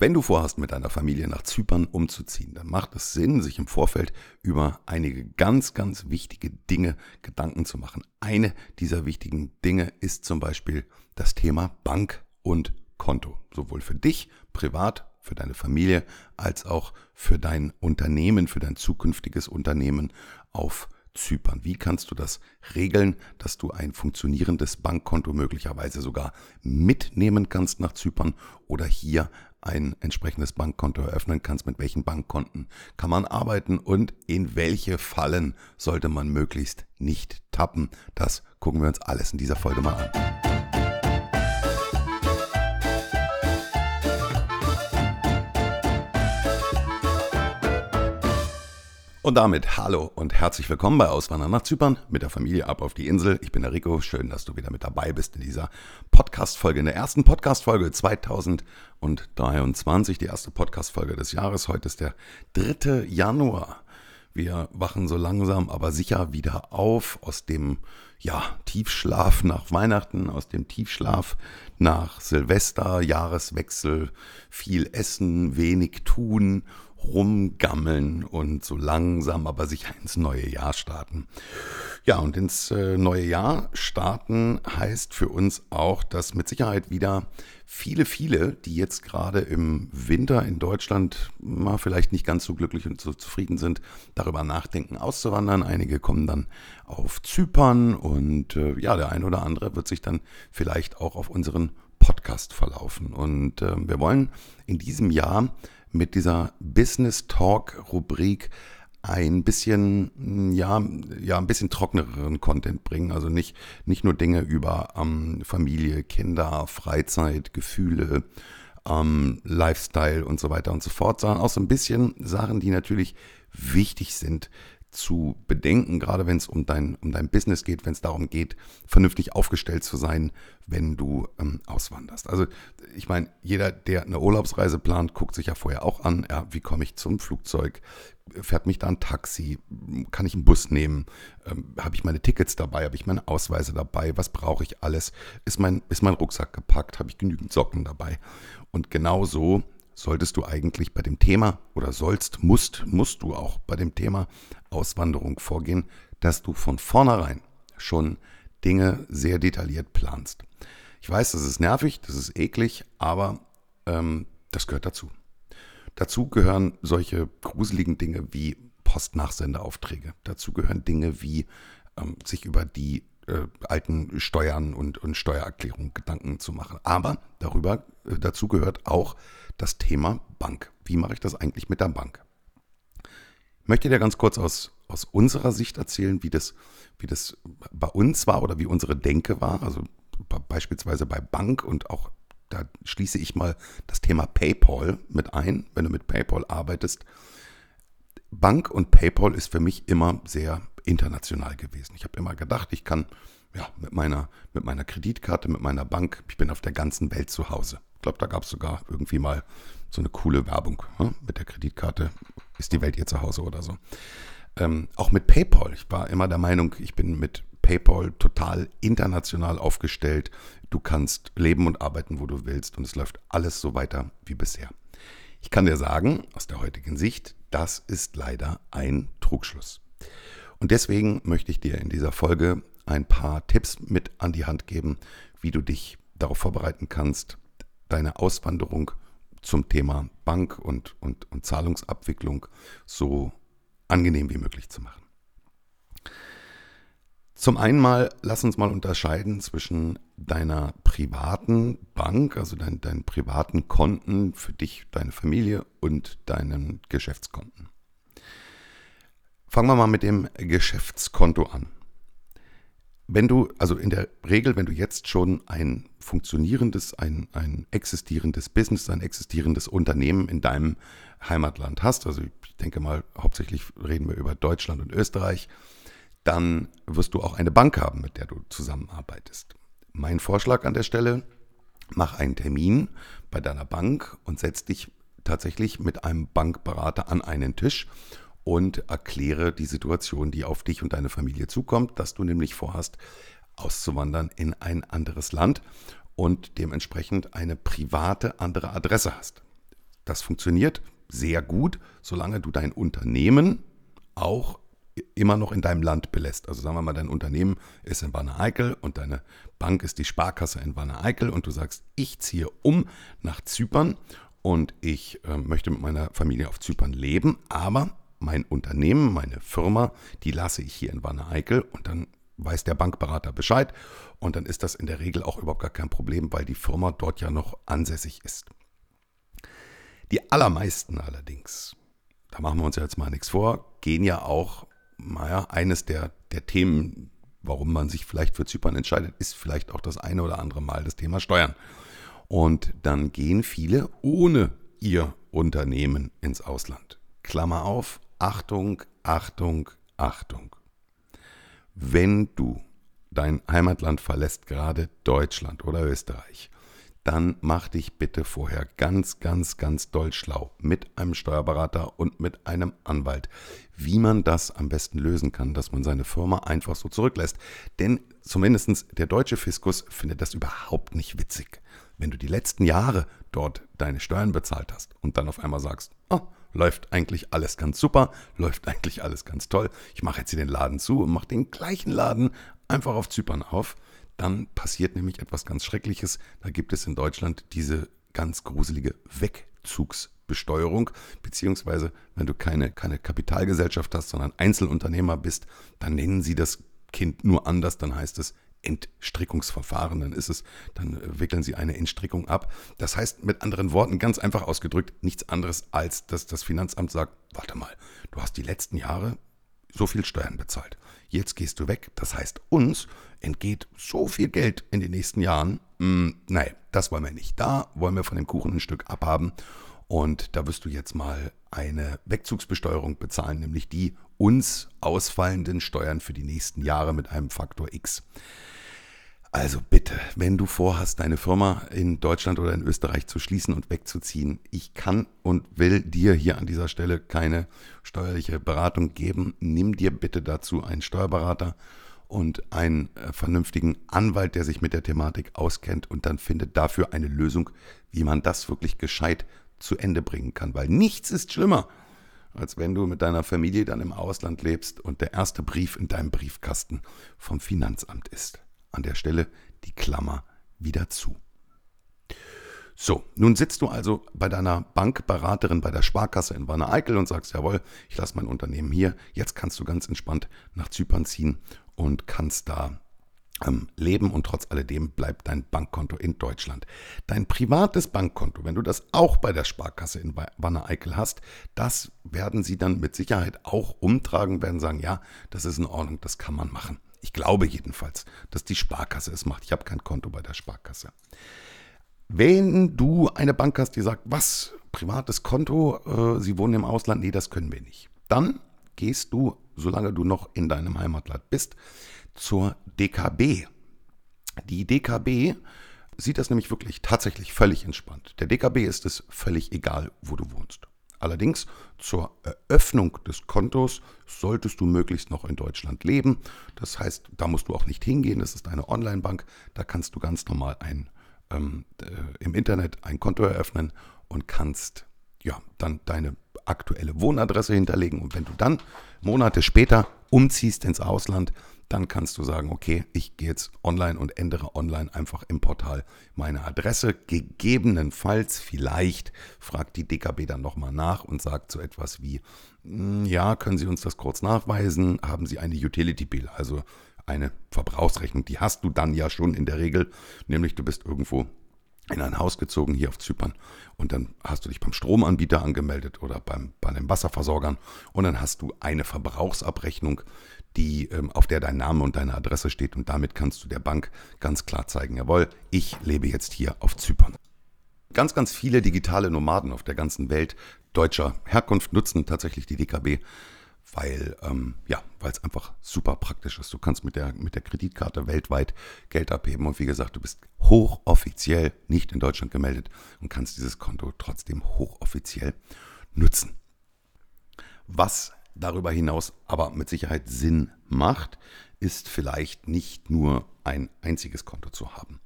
Wenn du vorhast, mit deiner Familie nach Zypern umzuziehen, dann macht es Sinn, sich im Vorfeld über einige ganz, ganz wichtige Dinge Gedanken zu machen. Eine dieser wichtigen Dinge ist zum Beispiel das Thema Bank und Konto. Sowohl für dich privat, für deine Familie, als auch für dein Unternehmen, für dein zukünftiges Unternehmen auf Zypern. Wie kannst du das regeln, dass du ein funktionierendes Bankkonto möglicherweise sogar mitnehmen kannst nach Zypern oder hier ein entsprechendes Bankkonto eröffnen kannst, mit welchen Bankkonten kann man arbeiten und in welche Fallen sollte man möglichst nicht tappen. Das gucken wir uns alles in dieser Folge mal an. Und damit hallo und herzlich willkommen bei Auswandern nach Zypern mit der Familie ab auf die Insel. Ich bin der Rico. Schön, dass du wieder mit dabei bist in dieser Podcast-Folge, in der ersten Podcast-Folge 2023, die erste Podcast-Folge des Jahres. Heute ist der 3. Januar. Wir wachen so langsam, aber sicher wieder auf aus dem ja, Tiefschlaf nach Weihnachten, aus dem Tiefschlaf nach Silvester, Jahreswechsel, viel essen, wenig tun rumgammeln und so langsam aber sicher ins neue Jahr starten. Ja, und ins äh, neue Jahr starten heißt für uns auch, dass mit Sicherheit wieder viele, viele, die jetzt gerade im Winter in Deutschland mal vielleicht nicht ganz so glücklich und so zufrieden sind, darüber nachdenken, auszuwandern. Einige kommen dann auf Zypern und äh, ja, der ein oder andere wird sich dann vielleicht auch auf unseren Podcast verlaufen. Und äh, wir wollen in diesem Jahr mit dieser Business Talk Rubrik ein bisschen, ja, ja, ein bisschen trockeneren Content bringen. Also nicht, nicht nur Dinge über ähm, Familie, Kinder, Freizeit, Gefühle, ähm, Lifestyle und so weiter und so fort, sondern auch so ein bisschen Sachen, die natürlich wichtig sind zu bedenken, gerade wenn es um dein, um dein Business geht, wenn es darum geht, vernünftig aufgestellt zu sein, wenn du ähm, auswanderst. Also ich meine, jeder, der eine Urlaubsreise plant, guckt sich ja vorher auch an, ja, wie komme ich zum Flugzeug, fährt mich da ein Taxi, kann ich einen Bus nehmen, ähm, habe ich meine Tickets dabei, habe ich meine Ausweise dabei, was brauche ich alles, ist mein, ist mein Rucksack gepackt, habe ich genügend Socken dabei. Und genau so solltest du eigentlich bei dem Thema oder sollst, musst, musst du auch bei dem Thema Auswanderung vorgehen, dass du von vornherein schon Dinge sehr detailliert planst. Ich weiß, das ist nervig, das ist eklig, aber ähm, das gehört dazu. Dazu gehören solche gruseligen Dinge wie Postnachsendeaufträge. Dazu gehören Dinge wie ähm, sich über die äh, alten Steuern und, und Steuererklärungen Gedanken zu machen. Aber darüber, äh, dazu gehört auch das Thema Bank. Wie mache ich das eigentlich mit der Bank? Ich möchte dir ganz kurz aus, aus unserer Sicht erzählen, wie das, wie das bei uns war oder wie unsere Denke war. Also beispielsweise bei Bank und auch da schließe ich mal das Thema PayPal mit ein, wenn du mit PayPal arbeitest. Bank und PayPal ist für mich immer sehr international gewesen. Ich habe immer gedacht, ich kann ja, mit, meiner, mit meiner Kreditkarte, mit meiner Bank, ich bin auf der ganzen Welt zu Hause. Ich glaube, da gab es sogar irgendwie mal so eine coole Werbung. Ne? Mit der Kreditkarte ist die Welt ihr zu Hause oder so. Ähm, auch mit PayPal. Ich war immer der Meinung, ich bin mit PayPal total international aufgestellt. Du kannst leben und arbeiten, wo du willst und es läuft alles so weiter wie bisher. Ich kann dir sagen, aus der heutigen Sicht, das ist leider ein Trugschluss. Und deswegen möchte ich dir in dieser Folge ein paar Tipps mit an die Hand geben, wie du dich darauf vorbereiten kannst, deine Auswanderung zum Thema Bank und, und, und Zahlungsabwicklung so angenehm wie möglich zu machen. Zum einen mal, lass uns mal unterscheiden zwischen deiner privaten Bank, also dein, deinen privaten Konten für dich, deine Familie und deinen Geschäftskonten. Fangen wir mal mit dem Geschäftskonto an. Wenn du, also in der Regel, wenn du jetzt schon ein funktionierendes, ein, ein existierendes Business, ein existierendes Unternehmen in deinem Heimatland hast, also ich denke mal, hauptsächlich reden wir über Deutschland und Österreich, dann wirst du auch eine Bank haben, mit der du zusammenarbeitest. Mein Vorschlag an der Stelle, mach einen Termin bei deiner Bank und setz dich tatsächlich mit einem Bankberater an einen Tisch und erkläre die Situation, die auf dich und deine Familie zukommt, dass du nämlich vorhast, auszuwandern in ein anderes Land und dementsprechend eine private andere Adresse hast. Das funktioniert sehr gut, solange du dein Unternehmen auch immer noch in deinem Land belässt. Also sagen wir mal, dein Unternehmen ist in Wanne-Eickel und deine Bank ist die Sparkasse in Wanne-Eickel und du sagst, ich ziehe um nach Zypern und ich äh, möchte mit meiner Familie auf Zypern leben, aber mein Unternehmen, meine Firma, die lasse ich hier in Wanne-Eickel und dann weiß der Bankberater Bescheid und dann ist das in der Regel auch überhaupt gar kein Problem, weil die Firma dort ja noch ansässig ist. Die allermeisten allerdings, da machen wir uns jetzt mal nichts vor, gehen ja auch, naja, eines der, der Themen, warum man sich vielleicht für Zypern entscheidet, ist vielleicht auch das eine oder andere Mal das Thema Steuern. Und dann gehen viele ohne ihr Unternehmen ins Ausland. Klammer auf, Achtung, Achtung, Achtung. Wenn du dein Heimatland verlässt, gerade Deutschland oder Österreich, dann mach dich bitte vorher ganz, ganz, ganz doll schlau mit einem Steuerberater und mit einem Anwalt, wie man das am besten lösen kann, dass man seine Firma einfach so zurücklässt. Denn zumindest der deutsche Fiskus findet das überhaupt nicht witzig. Wenn du die letzten Jahre dort deine Steuern bezahlt hast und dann auf einmal sagst, oh, läuft eigentlich alles ganz super, läuft eigentlich alles ganz toll, ich mache jetzt hier den Laden zu und mache den gleichen Laden einfach auf Zypern auf, dann passiert nämlich etwas ganz Schreckliches. Da gibt es in Deutschland diese ganz gruselige Wegzugsbesteuerung, beziehungsweise wenn du keine, keine Kapitalgesellschaft hast, sondern Einzelunternehmer bist, dann nennen sie das Kind nur anders, dann heißt es Entstrickungsverfahren, dann ist es, dann wickeln sie eine Entstrickung ab. Das heißt mit anderen Worten, ganz einfach ausgedrückt, nichts anderes als, dass das Finanzamt sagt, warte mal, du hast die letzten Jahre so viel Steuern bezahlt. Jetzt gehst du weg. Das heißt, uns entgeht so viel Geld in den nächsten Jahren. Hm, nein, das wollen wir nicht. Da wollen wir von dem Kuchen ein Stück abhaben. Und da wirst du jetzt mal eine Wegzugsbesteuerung bezahlen, nämlich die uns ausfallenden Steuern für die nächsten Jahre mit einem Faktor X. Also bitte, wenn du vorhast, deine Firma in Deutschland oder in Österreich zu schließen und wegzuziehen, ich kann und will dir hier an dieser Stelle keine steuerliche Beratung geben. Nimm dir bitte dazu einen Steuerberater und einen äh, vernünftigen Anwalt, der sich mit der Thematik auskennt und dann findet dafür eine Lösung, wie man das wirklich gescheit zu Ende bringen kann. Weil nichts ist schlimmer, als wenn du mit deiner Familie dann im Ausland lebst und der erste Brief in deinem Briefkasten vom Finanzamt ist an der Stelle die Klammer wieder zu. So, nun sitzt du also bei deiner Bankberaterin bei der Sparkasse in Wanne Eickel und sagst, jawohl, ich lasse mein Unternehmen hier. Jetzt kannst du ganz entspannt nach Zypern ziehen und kannst da ähm, leben und trotz alledem bleibt dein Bankkonto in Deutschland. Dein privates Bankkonto, wenn du das auch bei der Sparkasse in Wanne Eickel hast, das werden sie dann mit Sicherheit auch umtragen, werden sagen, ja, das ist in Ordnung, das kann man machen. Ich glaube jedenfalls, dass die Sparkasse es macht. Ich habe kein Konto bei der Sparkasse. Wenn du eine Bank hast, die sagt, was, privates Konto, äh, Sie wohnen im Ausland, nee, das können wir nicht. Dann gehst du, solange du noch in deinem Heimatland bist, zur DKB. Die DKB sieht das nämlich wirklich tatsächlich völlig entspannt. Der DKB ist es völlig egal, wo du wohnst. Allerdings zur Eröffnung des Kontos solltest du möglichst noch in Deutschland leben. Das heißt, da musst du auch nicht hingehen. Das ist eine Online-Bank. Da kannst du ganz normal ein, ähm, äh, im Internet ein Konto eröffnen und kannst ja dann deine aktuelle Wohnadresse hinterlegen. Und wenn du dann Monate später umziehst ins Ausland, dann kannst du sagen, okay, ich gehe jetzt online und ändere online einfach im Portal meine Adresse. Gegebenenfalls, vielleicht fragt die DKB dann nochmal nach und sagt so etwas wie, hm, ja, können Sie uns das kurz nachweisen? Haben Sie eine Utility Bill, also eine Verbrauchsrechnung? Die hast du dann ja schon in der Regel, nämlich du bist irgendwo in ein Haus gezogen hier auf Zypern. Und dann hast du dich beim Stromanbieter angemeldet oder beim, bei den Wasserversorgern. Und dann hast du eine Verbrauchsabrechnung die, ähm, auf der dein Name und deine Adresse steht. Und damit kannst du der Bank ganz klar zeigen, jawohl, ich lebe jetzt hier auf Zypern. Ganz, ganz viele digitale Nomaden auf der ganzen Welt deutscher Herkunft nutzen tatsächlich die DKB, weil ähm, ja, weil es einfach super praktisch ist. Du kannst mit der, mit der Kreditkarte weltweit Geld abheben und wie gesagt, du bist hochoffiziell nicht in Deutschland gemeldet und kannst dieses Konto trotzdem hochoffiziell nutzen. Was darüber hinaus aber mit Sicherheit Sinn macht, ist vielleicht nicht nur ein einziges Konto zu haben.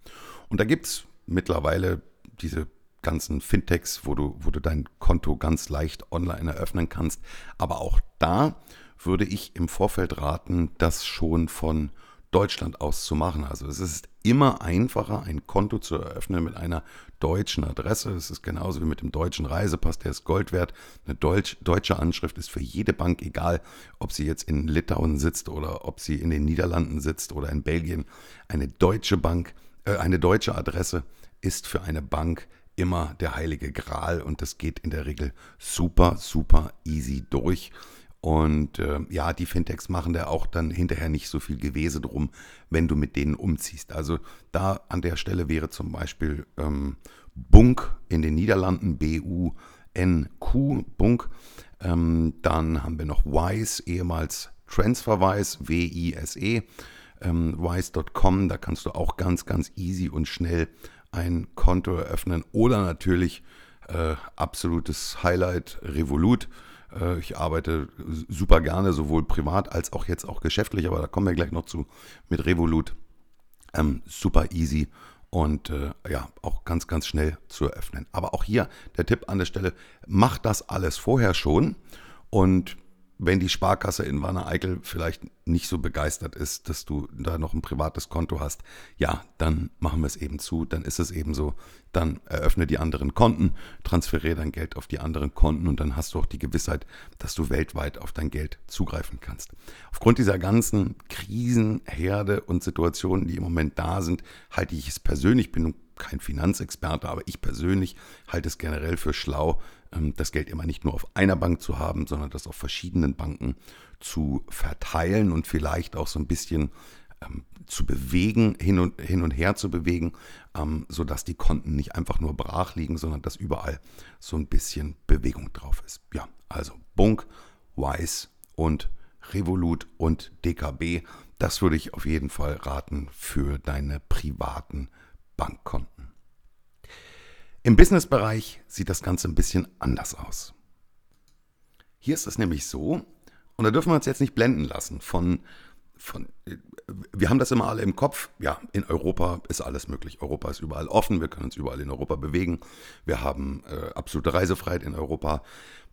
Und da gibt es mittlerweile diese ganzen Fintechs, wo du, wo du dein Konto ganz leicht online eröffnen kannst. Aber auch da würde ich im Vorfeld raten, das schon von Deutschland aus zu machen. Also es ist immer einfacher, ein Konto zu eröffnen mit einer deutschen Adresse. Es ist genauso wie mit dem deutschen Reisepass, der ist Gold wert. Eine Deutsch, deutsche Anschrift ist für jede Bank egal, ob sie jetzt in Litauen sitzt oder ob sie in den Niederlanden sitzt oder in Belgien. Eine deutsche Bank, äh, eine deutsche Adresse ist für eine Bank immer der heilige Gral und das geht in der Regel super, super easy durch. Und äh, ja, die Fintechs machen da auch dann hinterher nicht so viel Gewese drum, wenn du mit denen umziehst. Also da an der Stelle wäre zum Beispiel ähm, Bunk in den Niederlanden, B-U-N-Q, Bunk. Ähm, dann haben wir noch Wise, ehemals Transferwise, W-I-S-E, ähm, wise.com. Da kannst du auch ganz, ganz easy und schnell ein Konto eröffnen. Oder natürlich äh, absolutes Highlight, Revolut. Äh, ich arbeite super gerne, sowohl privat als auch jetzt auch geschäftlich, aber da kommen wir gleich noch zu mit Revolut. Ähm, super easy und äh, ja, auch ganz, ganz schnell zu eröffnen. Aber auch hier der Tipp an der Stelle, mach das alles vorher schon und wenn die Sparkasse in Wanne Eickel vielleicht nicht so begeistert ist, dass du da noch ein privates Konto hast, ja, dann machen wir es eben zu, dann ist es eben so, dann eröffne die anderen Konten, transferiere dein Geld auf die anderen Konten und dann hast du auch die Gewissheit, dass du weltweit auf dein Geld zugreifen kannst. Aufgrund dieser ganzen Krisenherde und Situationen, die im Moment da sind, halte ich es persönlich, bin kein Finanzexperte, aber ich persönlich halte es generell für schlau, das Geld immer nicht nur auf einer Bank zu haben, sondern das auf verschiedenen Banken zu verteilen und vielleicht auch so ein bisschen ähm, zu bewegen, hin und, hin und her zu bewegen, ähm, sodass die Konten nicht einfach nur brach liegen, sondern dass überall so ein bisschen Bewegung drauf ist. Ja, also Bunk, Wise und Revolut und DKB, das würde ich auf jeden Fall raten für deine privaten Bankkonten. Im Businessbereich sieht das Ganze ein bisschen anders aus. Hier ist es nämlich so, und da dürfen wir uns jetzt nicht blenden lassen von, von, wir haben das immer alle im Kopf, ja, in Europa ist alles möglich. Europa ist überall offen, wir können uns überall in Europa bewegen, wir haben äh, absolute Reisefreiheit in Europa,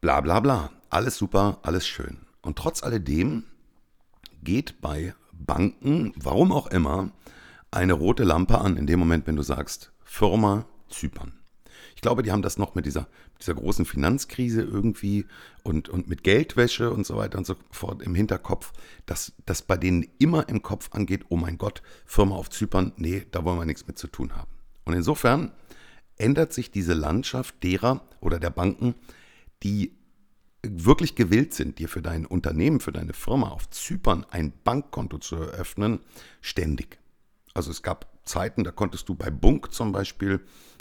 bla bla bla. Alles super, alles schön. Und trotz alledem geht bei Banken, warum auch immer, eine rote Lampe an in dem Moment, wenn du sagst, Firma Zypern. Ich glaube, die haben das noch mit dieser, dieser großen Finanzkrise irgendwie und, und mit Geldwäsche und so weiter und so fort im Hinterkopf, dass das bei denen immer im Kopf angeht, oh mein Gott, Firma auf Zypern, nee, da wollen wir nichts mit zu tun haben. Und insofern ändert sich diese Landschaft derer oder der Banken, die wirklich gewillt sind, dir für dein Unternehmen, für deine Firma auf Zypern ein Bankkonto zu eröffnen, ständig. Also es gab Zeiten, da konntest du bei Bunk zum Beispiel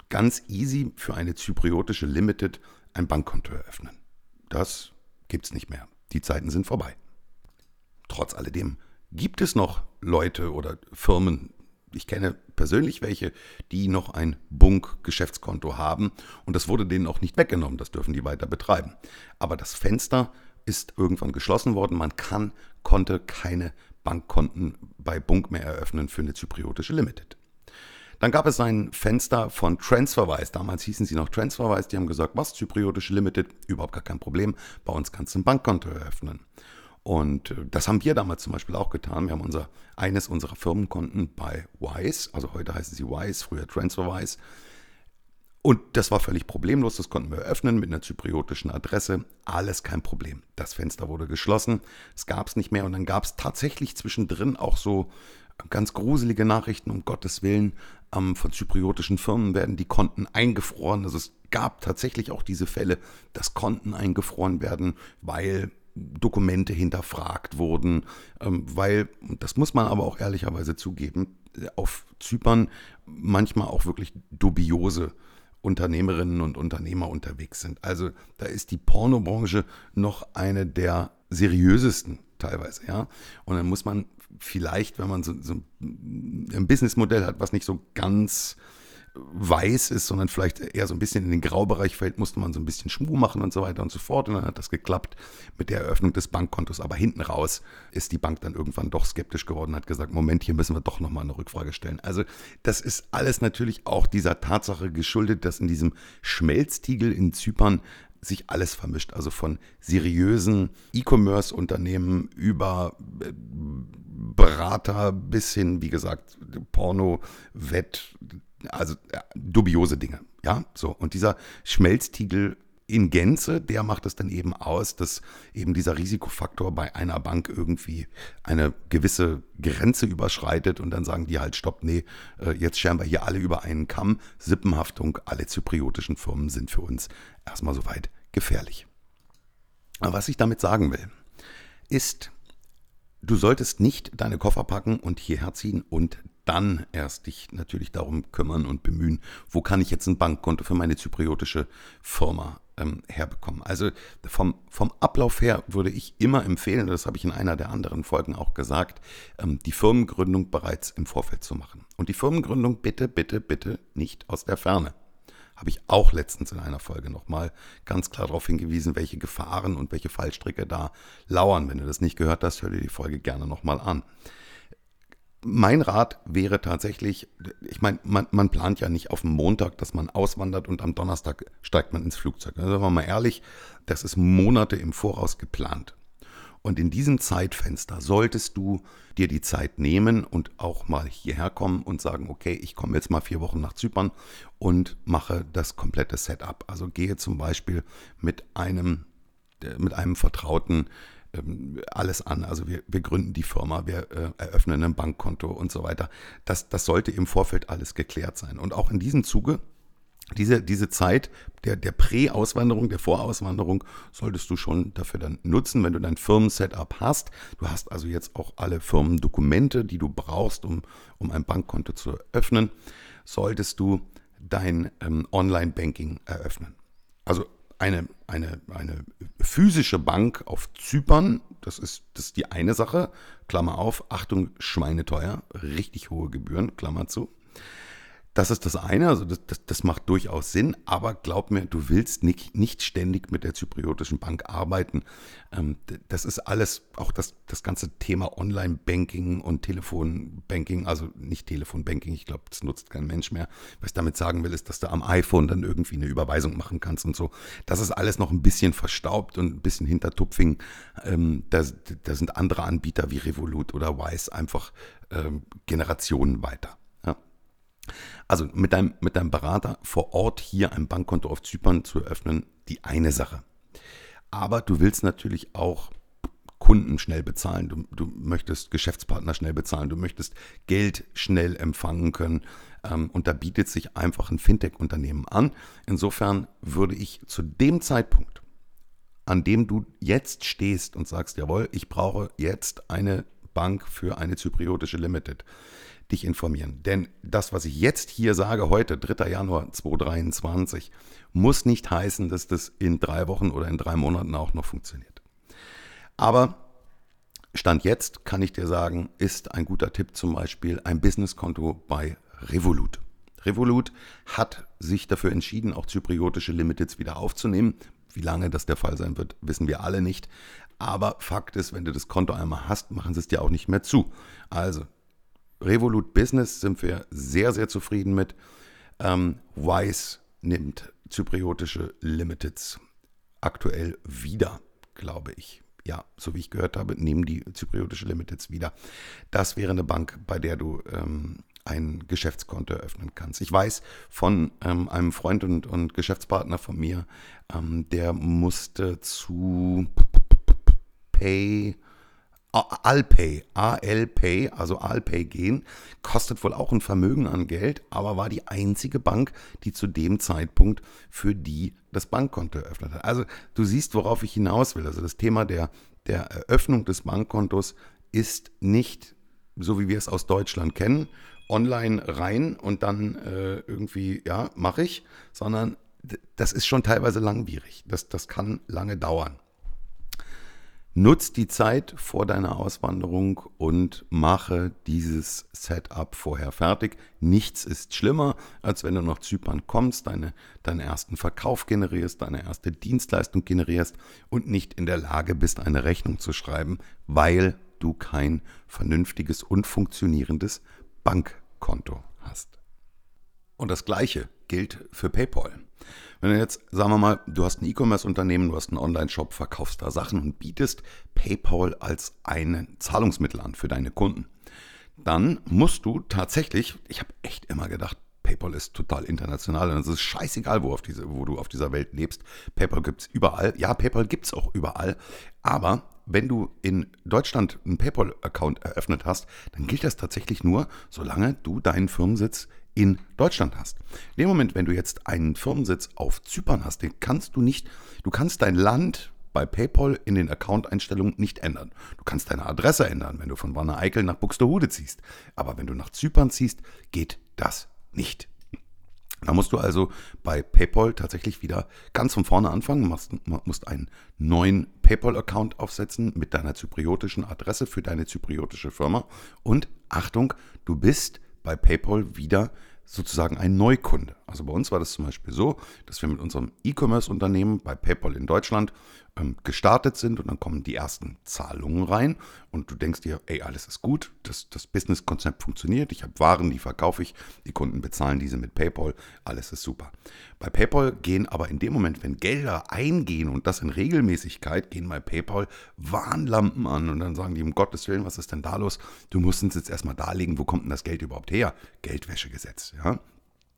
ganz easy für eine zypriotische Limited ein Bankkonto eröffnen. Das gibt es nicht mehr. Die Zeiten sind vorbei. Trotz alledem gibt es noch Leute oder Firmen, ich kenne persönlich welche, die noch ein Bunk-Geschäftskonto haben und das wurde denen auch nicht weggenommen, das dürfen die weiter betreiben. Aber das Fenster ist irgendwann geschlossen worden, man kann, konnte keine Bankkonten bei Bunk mehr eröffnen für eine zypriotische Limited. Dann gab es ein Fenster von Transferwise. Damals hießen sie noch Transferwise. Die haben gesagt, was, zypriotische Limited, überhaupt gar kein Problem. Bei uns kannst du ein Bankkonto eröffnen. Und äh, das haben wir damals zum Beispiel auch getan. Wir haben unser, eines unserer Firmenkonten bei Wise, also heute heißen sie Wise, früher Transferwise. Und das war völlig problemlos. Das konnten wir eröffnen mit einer zypriotischen Adresse. Alles kein Problem. Das Fenster wurde geschlossen. Es gab es nicht mehr. Und dann gab es tatsächlich zwischendrin auch so ganz gruselige Nachrichten, um Gottes Willen. Ähm, von zypriotischen Firmen werden die Konten eingefroren. Also es gab tatsächlich auch diese Fälle, dass Konten eingefroren werden, weil Dokumente hinterfragt wurden, ähm, weil, das muss man aber auch ehrlicherweise zugeben, auf Zypern manchmal auch wirklich dubiose Unternehmerinnen und Unternehmer unterwegs sind. Also da ist die Pornobranche noch eine der seriösesten teilweise, ja. Und dann muss man vielleicht, wenn man so, so ein Businessmodell hat, was nicht so ganz weiß ist, sondern vielleicht eher so ein bisschen in den Graubereich fällt, musste man so ein bisschen Schmuh machen und so weiter und so fort. Und dann hat das geklappt mit der Eröffnung des Bankkontos. Aber hinten raus ist die Bank dann irgendwann doch skeptisch geworden, hat gesagt, Moment, hier müssen wir doch nochmal eine Rückfrage stellen. Also das ist alles natürlich auch dieser Tatsache geschuldet, dass in diesem Schmelztiegel in Zypern sich alles vermischt. Also von seriösen E-Commerce-Unternehmen über äh, Berater bis hin, wie gesagt, Porno, Wett, also ja, dubiose Dinge. Ja, so. Und dieser Schmelztiegel in Gänze, der macht es dann eben aus, dass eben dieser Risikofaktor bei einer Bank irgendwie eine gewisse Grenze überschreitet und dann sagen die halt, stopp, nee, äh, jetzt scheren wir hier alle über einen Kamm. Sippenhaftung, alle zypriotischen Firmen sind für uns erstmal soweit gefährlich. Aber was ich damit sagen will, ist, du solltest nicht deine Koffer packen und hierher ziehen und dann erst dich natürlich darum kümmern und bemühen, wo kann ich jetzt ein Bankkonto für meine zypriotische Firma ähm, herbekommen. Also vom, vom Ablauf her würde ich immer empfehlen, das habe ich in einer der anderen Folgen auch gesagt, ähm, die Firmengründung bereits im Vorfeld zu machen. Und die Firmengründung bitte, bitte, bitte nicht aus der Ferne habe ich auch letztens in einer Folge nochmal ganz klar darauf hingewiesen, welche Gefahren und welche Fallstricke da lauern. Wenn du das nicht gehört hast, hör dir die Folge gerne nochmal an. Mein Rat wäre tatsächlich, ich meine, man, man, plant ja nicht auf dem Montag, dass man auswandert und am Donnerstag steigt man ins Flugzeug. Also sagen wir mal ehrlich, das ist Monate im Voraus geplant. Und in diesem Zeitfenster solltest du dir die Zeit nehmen und auch mal hierher kommen und sagen, okay, ich komme jetzt mal vier Wochen nach Zypern und mache das komplette Setup. Also gehe zum Beispiel mit einem, äh, mit einem Vertrauten ähm, alles an. Also wir, wir gründen die Firma, wir äh, eröffnen ein Bankkonto und so weiter. Das, das sollte im Vorfeld alles geklärt sein. Und auch in diesem Zuge diese, diese Zeit der, der Prä-Auswanderung, der Vorauswanderung solltest du schon dafür dann nutzen, wenn du dein Firmen-Setup hast. Du hast also jetzt auch alle Firmendokumente, die du brauchst, um, um ein Bankkonto zu öffnen, solltest du dein ähm, Online-Banking eröffnen. Also eine, eine, eine physische Bank auf Zypern, das ist, das ist die eine Sache, Klammer auf, Achtung, schweineteuer, richtig hohe Gebühren, Klammer zu. Das ist das eine, also das, das, das, macht durchaus Sinn, aber glaub mir, du willst nicht, nicht ständig mit der zypriotischen Bank arbeiten. Ähm, das ist alles, auch das, das ganze Thema Online-Banking und Telefonbanking, also nicht Telefonbanking, ich glaube, das nutzt kein Mensch mehr. Was ich damit sagen will, ist, dass du am iPhone dann irgendwie eine Überweisung machen kannst und so. Das ist alles noch ein bisschen verstaubt und ein bisschen hintertupfing. Ähm, da, da sind andere Anbieter wie Revolut oder Wise einfach ähm, Generationen weiter. Also mit deinem, mit deinem Berater vor Ort hier ein Bankkonto auf Zypern zu eröffnen, die eine Sache. Aber du willst natürlich auch Kunden schnell bezahlen, du, du möchtest Geschäftspartner schnell bezahlen, du möchtest Geld schnell empfangen können. Ähm, und da bietet sich einfach ein Fintech-Unternehmen an. Insofern würde ich zu dem Zeitpunkt, an dem du jetzt stehst und sagst, jawohl, ich brauche jetzt eine Bank für eine zypriotische Limited, dich informieren. Denn das, was ich jetzt hier sage, heute, 3. Januar 2023, muss nicht heißen, dass das in drei Wochen oder in drei Monaten auch noch funktioniert. Aber Stand jetzt kann ich dir sagen, ist ein guter Tipp zum Beispiel ein Businesskonto bei Revolut. Revolut hat sich dafür entschieden, auch zypriotische Limiteds wieder aufzunehmen. Wie lange das der Fall sein wird, wissen wir alle nicht. Aber Fakt ist, wenn du das Konto einmal hast, machen sie es dir auch nicht mehr zu. Also Revolut Business sind wir sehr, sehr zufrieden mit. Ähm, Wise nimmt zypriotische Limiteds aktuell wieder, glaube ich. Ja, so wie ich gehört habe, nehmen die zypriotische Limiteds wieder. Das wäre eine Bank, bei der du ähm, ein Geschäftskonto eröffnen kannst. Ich weiß von ähm, einem Freund und, und, Geschäftspartner von mir, ähm, der musste zu Pay Alpay, ALPay, also Alpay gehen, kostet wohl auch ein Vermögen an Geld, aber war die einzige Bank, die zu dem Zeitpunkt für die das Bankkonto eröffnet hat. Also du siehst, worauf ich hinaus will. Also das Thema der, der Eröffnung des Bankkontos ist nicht so, wie wir es aus Deutschland kennen, online rein und dann äh, irgendwie, ja, mache ich, sondern das ist schon teilweise langwierig. Das, das kann lange dauern. Nutz die Zeit vor deiner Auswanderung und mache dieses Setup vorher fertig. Nichts ist schlimmer, als wenn du nach Zypern kommst, deine, deinen ersten Verkauf generierst, deine erste Dienstleistung generierst und nicht in der Lage bist, eine Rechnung zu schreiben, weil du kein vernünftiges und funktionierendes Bankkonto hast. Und das Gleiche gilt für PayPal. Wenn du jetzt, sagen wir mal, du hast ein E-Commerce-Unternehmen, du hast einen Online-Shop, verkaufst da Sachen und bietest PayPal als ein Zahlungsmittel an für deine Kunden, dann musst du tatsächlich, ich habe echt immer gedacht, PayPal ist total international und es ist scheißegal, wo, auf diese, wo du auf dieser Welt lebst. PayPal gibt es überall. Ja, PayPal gibt es auch überall. Aber wenn du in Deutschland einen PayPal-Account eröffnet hast, dann gilt das tatsächlich nur, solange du deinen Firmensitz in Deutschland hast. In dem Moment, wenn du jetzt einen Firmensitz auf Zypern hast, den kannst du nicht, du kannst dein Land bei PayPal in den Account-Einstellungen nicht ändern. Du kannst deine Adresse ändern, wenn du von Wanne Eickel nach Buxtehude ziehst. Aber wenn du nach Zypern ziehst, geht das nicht. Da musst du also bei PayPal tatsächlich wieder ganz von vorne anfangen, musst, musst einen neuen PayPal-Account aufsetzen mit deiner zypriotischen Adresse für deine zypriotische Firma. Und Achtung, du bist bei PayPal wieder sozusagen ein Neukunde. Also bei uns war das zum Beispiel so, dass wir mit unserem E-Commerce-Unternehmen bei PayPal in Deutschland ähm, gestartet sind und dann kommen die ersten Zahlungen rein und du denkst dir, ey, alles ist gut, das, das Business-Konzept funktioniert, ich habe Waren, die verkaufe ich, die Kunden bezahlen diese mit PayPal, alles ist super. Bei PayPal gehen aber in dem Moment, wenn Gelder eingehen und das in Regelmäßigkeit, gehen bei PayPal Warnlampen an und dann sagen die, um Gottes Willen, was ist denn da los? Du musst uns jetzt erstmal darlegen, wo kommt denn das Geld überhaupt her? Geldwäschegesetz, ja.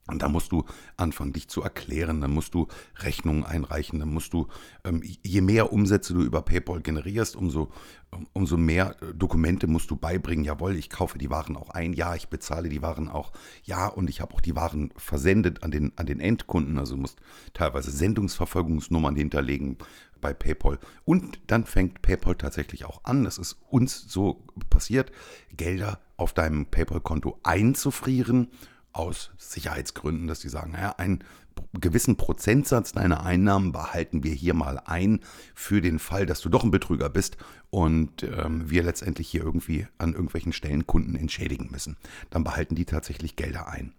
Und da musst du anfangen, dich zu erklären, dann musst du Rechnungen einreichen, dann musst du, ähm, je mehr Umsätze du über PayPal generierst, umso, umso mehr äh, Dokumente musst du beibringen. Jawohl, ich kaufe die Waren auch ein, ja, ich bezahle die Waren auch, ja, und ich habe auch die Waren versendet an den, an den Endkunden. Also du musst teilweise Sendungsverfolgungsnummern hinterlegen bei PayPal. Und dann fängt PayPal tatsächlich auch an, das ist uns so passiert, Gelder auf deinem PayPal-Konto einzufrieren aus Sicherheitsgründen, dass sie sagen, naja, einen gewissen Prozentsatz deiner Einnahmen behalten wir hier mal ein für den Fall, dass du doch ein Betrüger bist und ähm, wir letztendlich hier irgendwie an irgendwelchen Stellen Kunden entschädigen müssen. Dann behalten die tatsächlich Gelder ein.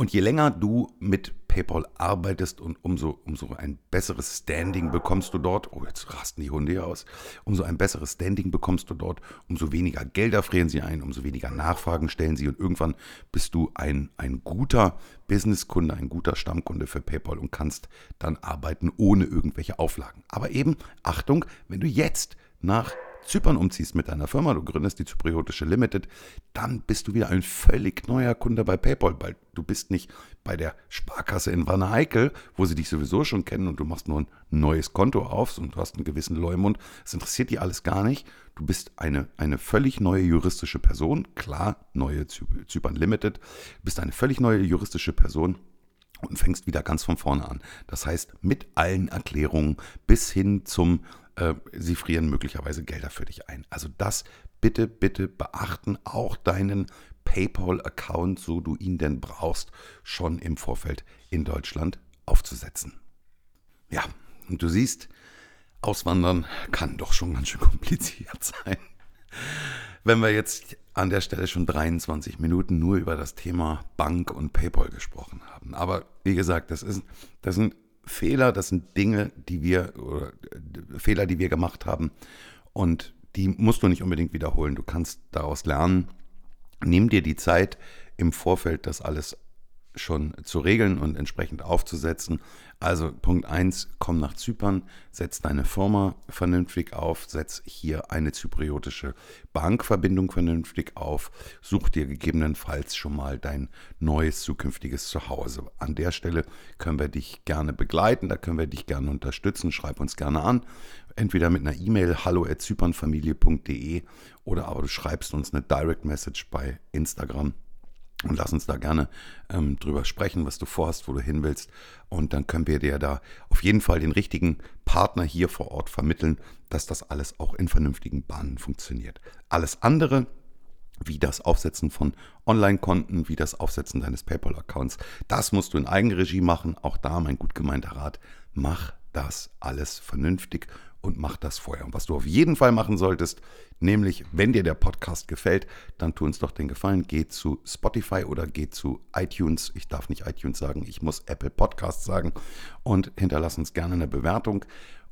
Und je länger du mit PayPal arbeitest und umso, umso ein besseres Standing bekommst du dort, oh, jetzt rasten die Hunde hier aus, umso ein besseres Standing bekommst du dort, umso weniger Gelder frieren sie ein, umso weniger Nachfragen stellen sie und irgendwann bist du ein, ein guter Businesskunde, ein guter Stammkunde für PayPal und kannst dann arbeiten ohne irgendwelche Auflagen. Aber eben, Achtung, wenn du jetzt nach Zypern umziehst mit deiner Firma, du gründest die Zypriotische Limited, dann bist du wieder ein völlig neuer Kunde bei PayPal, weil du bist nicht bei der Sparkasse in Wanne Eickel, wo sie dich sowieso schon kennen und du machst nur ein neues Konto auf und du hast einen gewissen Leumund. Das interessiert die alles gar nicht. Du bist eine, eine völlig neue juristische Person, klar, neue Zypern Limited, bist eine völlig neue juristische Person und fängst wieder ganz von vorne an. Das heißt, mit allen Erklärungen bis hin zum äh, sie frieren möglicherweise Gelder für dich ein. Also das bitte, bitte beachten, auch deinen PayPal-Account, so du ihn denn brauchst, schon im Vorfeld in Deutschland aufzusetzen. Ja, und du siehst, Auswandern kann doch schon ganz schön kompliziert sein. Wenn wir jetzt an der Stelle schon 23 Minuten nur über das Thema Bank und PayPal gesprochen haben. Aber wie gesagt, das, ist, das sind Fehler, das sind Dinge, die wir, äh, Fehler, die wir gemacht haben. Und die musst du nicht unbedingt wiederholen. Du kannst daraus lernen. Nimm dir die Zeit im Vorfeld, das alles schon zu regeln und entsprechend aufzusetzen. Also Punkt 1, komm nach Zypern, setz deine Firma vernünftig auf, setz hier eine zypriotische Bankverbindung vernünftig auf, such dir gegebenenfalls schon mal dein neues zukünftiges Zuhause. An der Stelle können wir dich gerne begleiten, da können wir dich gerne unterstützen, schreib uns gerne an, entweder mit einer E-Mail hallo@zypernfamilie.de oder aber du schreibst uns eine Direct Message bei Instagram und lass uns da gerne ähm, drüber sprechen, was du vorhast, wo du hin willst. Und dann können wir dir da auf jeden Fall den richtigen Partner hier vor Ort vermitteln, dass das alles auch in vernünftigen Bahnen funktioniert. Alles andere, wie das Aufsetzen von Online-Konten, wie das Aufsetzen deines PayPal-Accounts, das musst du in Eigenregie machen. Auch da mein gut gemeinter Rat, mach das alles vernünftig und mach das vorher. Und was du auf jeden Fall machen solltest, nämlich, wenn dir der Podcast gefällt, dann tu uns doch den Gefallen, geh zu Spotify oder geh zu iTunes. Ich darf nicht iTunes sagen, ich muss Apple Podcasts sagen und hinterlass uns gerne eine Bewertung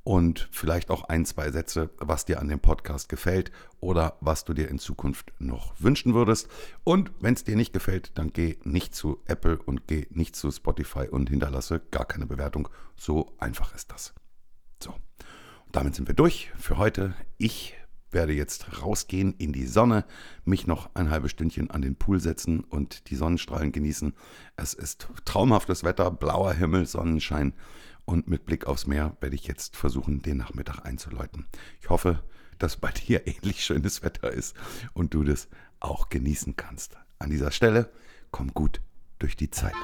und vielleicht auch ein, zwei Sätze, was dir an dem Podcast gefällt oder was du dir in Zukunft noch wünschen würdest. Und wenn es dir nicht gefällt, dann geh nicht zu Apple und geh nicht zu Spotify und hinterlasse gar keine Bewertung. So einfach ist das. Damit sind wir durch für heute. Ich werde jetzt rausgehen in die Sonne, mich noch ein halbes Stündchen an den Pool setzen und die Sonnenstrahlen genießen. Es ist traumhaftes Wetter, blauer Himmel, Sonnenschein. Und mit Blick aufs Meer werde ich jetzt versuchen, den Nachmittag einzuläuten. Ich hoffe, dass bei dir ähnlich schönes Wetter ist und du das auch genießen kannst. An dieser Stelle komm gut durch die Zeit.